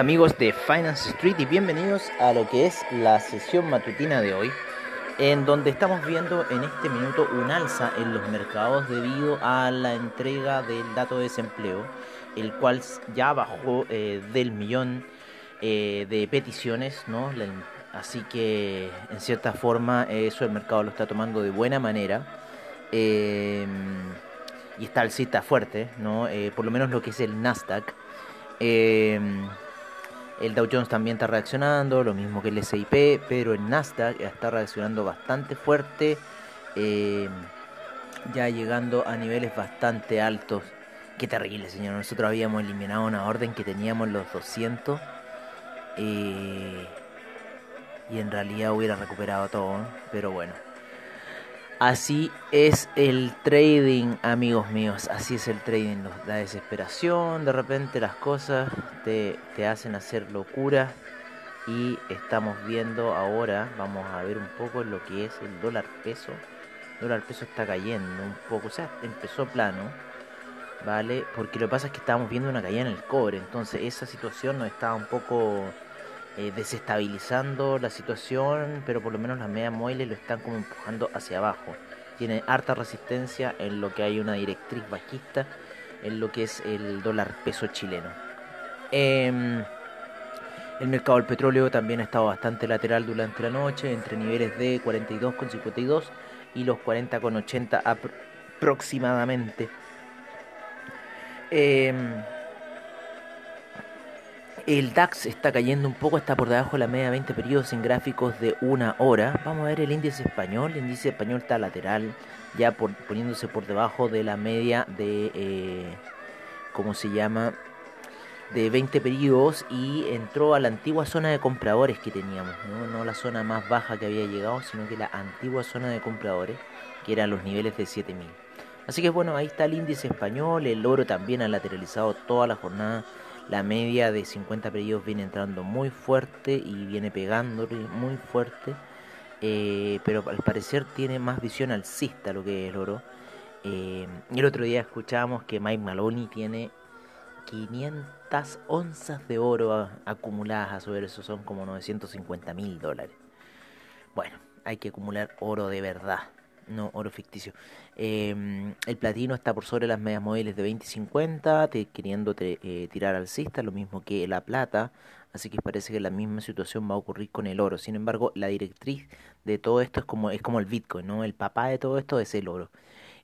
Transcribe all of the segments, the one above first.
Amigos de Finance Street y bienvenidos a lo que es la sesión matutina de hoy, en donde estamos viendo en este minuto un alza en los mercados debido a la entrega del dato de desempleo, el cual ya bajó eh, del millón eh, de peticiones, ¿no? así que en cierta forma eso el mercado lo está tomando de buena manera. Em, y está alcista fuerte, ¿no? Eh, por lo menos lo que es el Nasdaq. Em, el Dow Jones también está reaccionando, lo mismo que el SIP, pero el Nasdaq está reaccionando bastante fuerte, eh, ya llegando a niveles bastante altos. Qué terrible, señor. Nosotros habíamos eliminado una orden que teníamos los 200 eh, y en realidad hubiera recuperado todo, pero bueno. Así es el trading, amigos míos. Así es el trading. La desesperación, de repente las cosas te, hacen hacer locura. Y estamos viendo ahora, vamos a ver un poco lo que es el dólar peso. El dólar peso está cayendo un poco, o sea, empezó plano, ¿vale? Porque lo que pasa es que estábamos viendo una caída en el cobre. Entonces esa situación nos estaba un poco eh, desestabilizando la situación, pero por lo menos las medias móviles lo están como empujando hacia abajo. Tiene harta resistencia en lo que hay una directriz bajista, en lo que es el dólar peso chileno. Em, el mercado del petróleo también ha estado bastante lateral durante la noche, entre niveles de 42,52 y los 40,80 aproximadamente. Eh, el DAX está cayendo un poco, está por debajo de la media de 20 periodos en gráficos de una hora. Vamos a ver el índice español. El índice español está lateral, ya poniéndose por debajo de la media de, eh, ¿cómo se llama? De 20 periodos y entró a la antigua zona de compradores que teníamos. ¿no? no la zona más baja que había llegado, sino que la antigua zona de compradores, que eran los niveles de 7000. Así que bueno, ahí está el índice español. El oro también ha lateralizado toda la jornada la media de 50 periodos viene entrando muy fuerte y viene pegando muy fuerte. Eh, pero al parecer tiene más visión alcista lo que es el oro. Eh, y el otro día escuchábamos que Mike Maloney tiene 500 onzas de oro acumuladas a sobre eso, son como 950 mil dólares. Bueno, hay que acumular oro de verdad no oro ficticio. Em, el platino está por sobre las medias móviles de 20 y 50, queriendo eh, tirar alcista, lo mismo que la plata. Así que parece que la misma situación va a ocurrir con el oro. Sin embargo, la directriz de todo esto es como, es como el Bitcoin, ¿no? El papá de todo esto es el oro.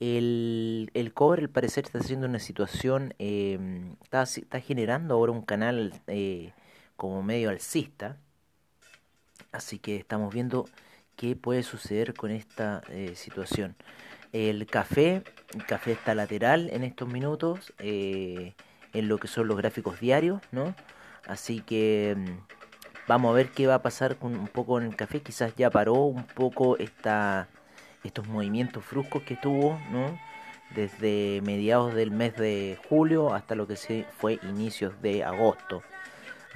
El, el cobre, al parecer, está haciendo una situación, em, está, está, generando ahora un canal eh, como medio alcista. Así que estamos viendo qué puede suceder con esta eh, situación. El café, el café está lateral en estos minutos, eh, en lo que son los gráficos diarios, ¿no? Así que mm, vamos a ver qué va a pasar con un poco en el café. Quizás ya paró un poco esta, estos movimientos fruscos que tuvo, ¿no? Desde mediados del mes de julio hasta lo que se fue inicios de agosto.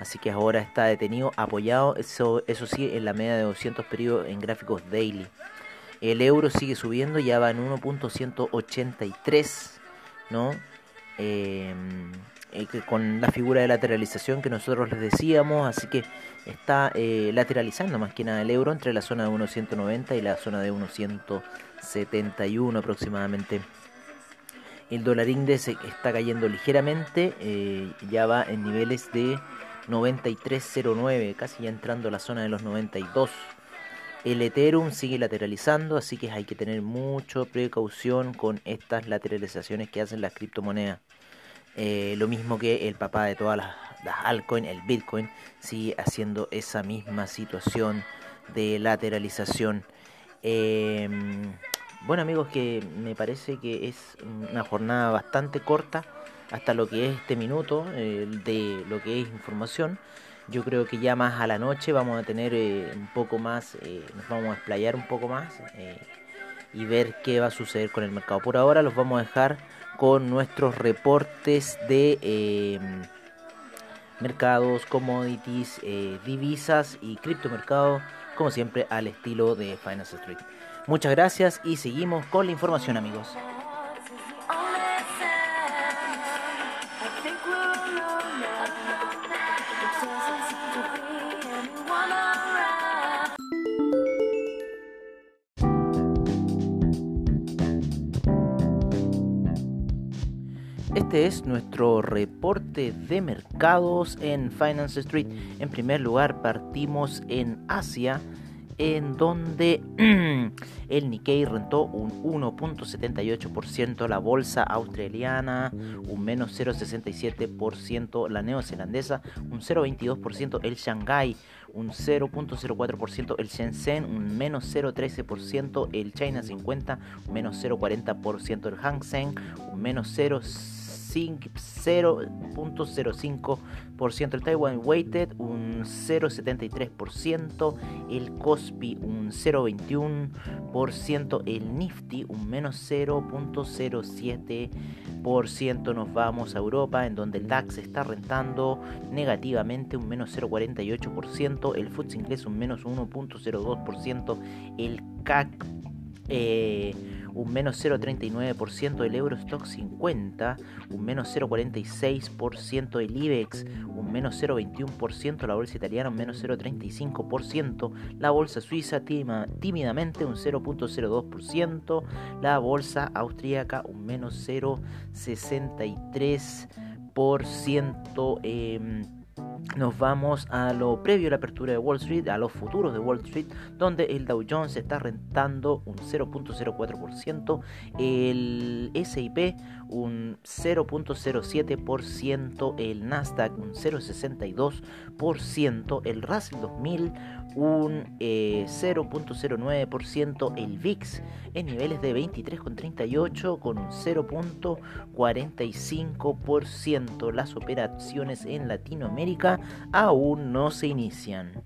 Así que ahora está detenido, apoyado, eso, eso sí, en la media de 200 periodos en gráficos daily. El euro sigue subiendo, ya va en 1.183, ¿no? Em, eh, con la figura de lateralización que nosotros les decíamos, así que está eh, lateralizando más que nada el euro entre la zona de 1.190 y la zona de 1.171 aproximadamente. El dólar índice está cayendo ligeramente, eh, ya va en niveles de 93.09, casi ya entrando a la zona de los 92. El Ethereum sigue lateralizando, así que hay que tener mucha precaución con estas lateralizaciones que hacen las criptomonedas. Eh, lo mismo que el papá de todas las, altcoins, el Bitcoin, sigue haciendo esa misma situación de lateralización. Em, bueno amigos, que me parece que es una jornada bastante corta hasta lo que es este minuto de lo que es información. Yo creo que ya más a la noche vamos a tener un poco más, nos vamos a explayar un poco más y ver qué va a suceder con el mercado. Por ahora los vamos a dejar con nuestros reportes de mercados, commodities, eh, divisas y criptomercado, como siempre al estilo de Finance Street. Muchas gracias y seguimos con la información amigos. Este es nuestro reporte de mercados en Finance Street. En primer lugar, partimos en Asia, en donde el Nikkei rentó un 1.78%, la bolsa australiana un menos 0.67%, la neozelandesa un 0.22%, el Shanghai un 0.04%, el Shenzhen un menos 0.13%, el China 50 un menos 0.40%, el Hang Seng un menos 0.5%. 0.05%, el Taiwan Weighted un 0.73%, el Kospi un 0.21%, el Nifty un menos 0.07%. Nos vamos a Europa en donde el DAX está rentando negativamente un menos 0.48%, el FTSE inglés un menos 1.02%, el CAC eh, un menos 0,39% el Eurostock 50, un menos 0,46% el IBEX, un menos 0,21% la bolsa italiana, un menos 0,35%, la bolsa suiza tímidamente un 0,02%, la bolsa austríaca un menos 0,63%. Eh, nos vamos a lo previo a la apertura de Wall Street, a los futuros de Wall Street, donde el Dow Jones está rentando un 0.04%, el SIP un 0.07%, el Nasdaq un 0.62%, el Russell 2000 un 0.09%, eh, el VIX en niveles de 23,38 con un 0.45%. Las operaciones en Latinoamérica aún no se inician.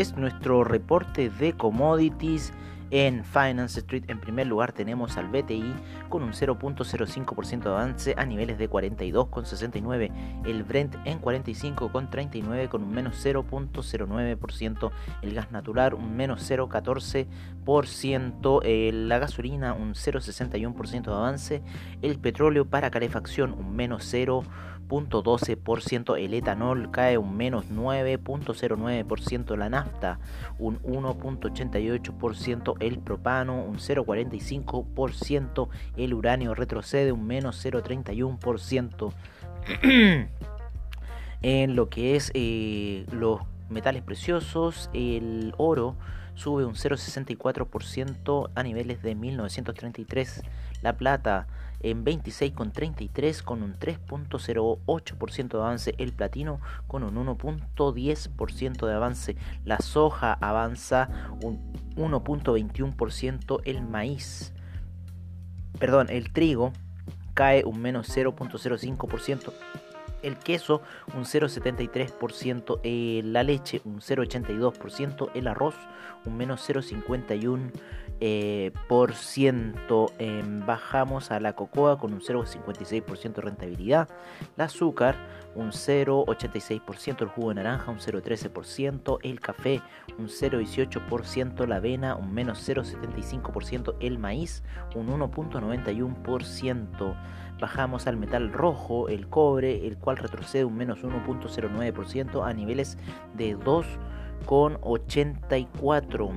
Es nuestro reporte de commodities en Finance Street. En primer lugar tenemos al BTI con un 0.05% de avance a niveles de 42,69. El Brent en 45,39 con un menos 0.09%. El gas natural un menos 0.14%. La gasolina un 0.61% de avance. El petróleo para calefacción un menos 0. 0.12%, el etanol cae un menos 9.09%, la nafta un 1.88%, el propano un 0.45%, el uranio retrocede un menos 0.31%. en lo que es eh, los metales preciosos, el oro sube un 0,64% a niveles de 1933, la plata en 26,33 con un 3.08% de avance, el platino con un 1.10% de avance, la soja avanza un 1.21%, el maíz, perdón, el trigo cae un menos 0.05%. El queso un 0,73%, eh, la leche un 0,82%, el arroz un menos 0,51%, eh. Em, bajamos a la cocoa con un 0,56% de rentabilidad, el azúcar un 0,86%, el jugo de naranja un 0,13%, el café un 0,18%, la avena un menos 0,75%, el maíz un 1,91%. Bajamos al metal rojo, el cobre, el cual retrocede un menos 1.09% a niveles de 2,84.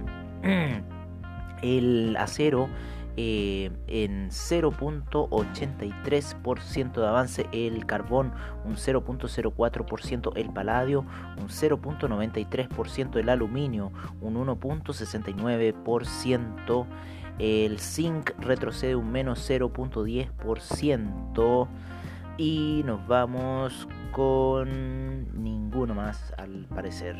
el acero eh, en 0.83% de avance el carbón, un 0.04% el paladio, un 0.93% el aluminio, un 1.69% el zinc retrocede un menos 0.10% y nos vamos con ninguno más al parecer.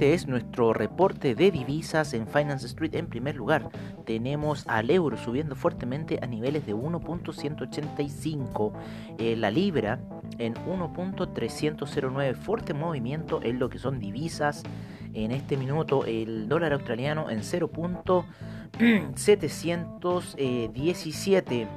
Este es nuestro reporte de divisas en Finance Street. En primer lugar, tenemos al euro subiendo fuertemente a niveles de 1.185, eh, la libra en 1.309, fuerte movimiento en lo que son divisas. En este minuto, el dólar australiano en 0.717.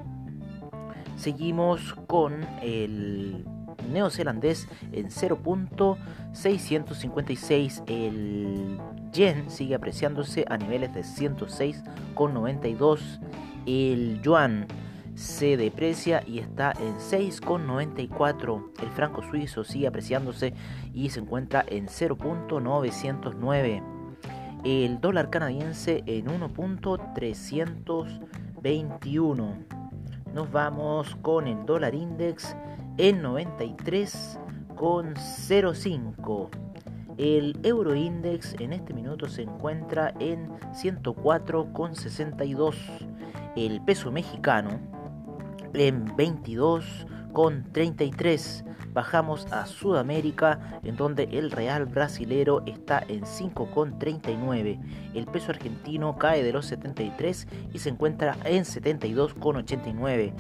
Seguimos con el neozelandés en 0.656. El yen sigue apreciándose a niveles de 106,92. El yuan se deprecia y está en 6,94. El franco suizo sigue apreciándose y se encuentra en 0.909. El dólar canadiense en 1.321. Nos vamos con el dólar index en 93,05. El euro index en este minuto se encuentra en 104,62. El peso mexicano en 22,33. Bajamos a Sudamérica en donde el real brasilero está en 5,39. El peso argentino cae de los 73 y se encuentra en 72,89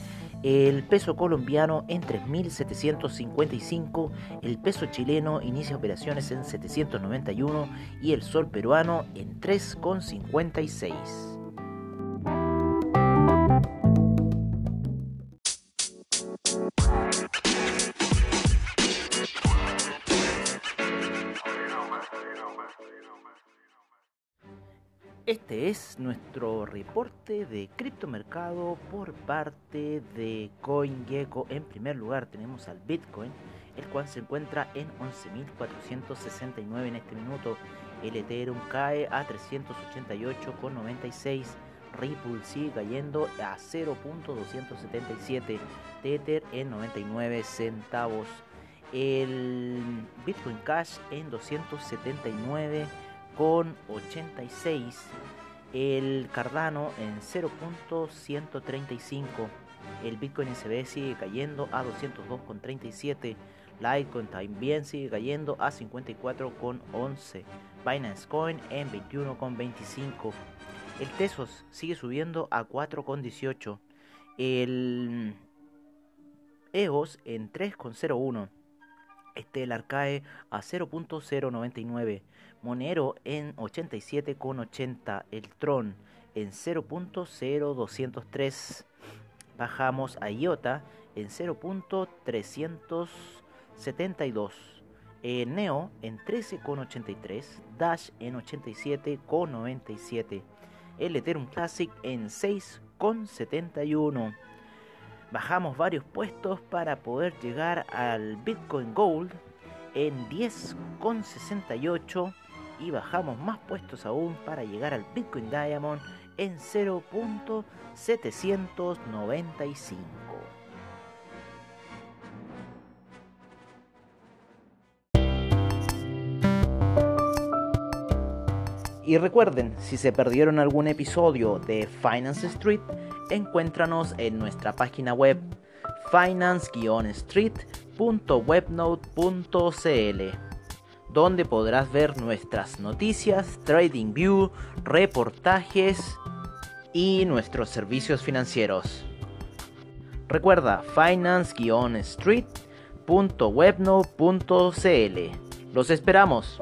el peso colombiano en 3.755, el peso chileno inicia operaciones en 791 y el sol peruano en 3,56. Es nuestro reporte de criptomercado por parte de CoinGecko. En primer lugar tenemos al Bitcoin, el cual se encuentra en 11.469 en este minuto. El Ethereum cae a 388,96. Ripple sigue cayendo a 0.277. Tether en 99 centavos. El Bitcoin Cash en 279 con 86. El Cardano en 0.135. El Bitcoin SB sigue cayendo a 202,37. Litecoin también sigue cayendo a 54,11. Binance Coin en 21,25. El Tesos sigue subiendo a 4,18. El EOS en 3,01. Stellar cae a 0.099. Monero en 87,80. El Tron en 0.0203. Bajamos a IOTA en 0.372. Neo en 13,83. Dash en 87,97. El Ethereum Classic en 6,71. Bajamos varios puestos para poder llegar al Bitcoin Gold en 10,68 y bajamos más puestos aún para llegar al Bitcoin Diamond en 0.795. Y recuerden, si se perdieron algún episodio de Finance Street, encuéntranos en nuestra página web finance-street.webnote.cl donde podrás ver nuestras noticias, Trading View, reportajes y nuestros servicios financieros. Recuerda finance-street.webno.cl. Los esperamos.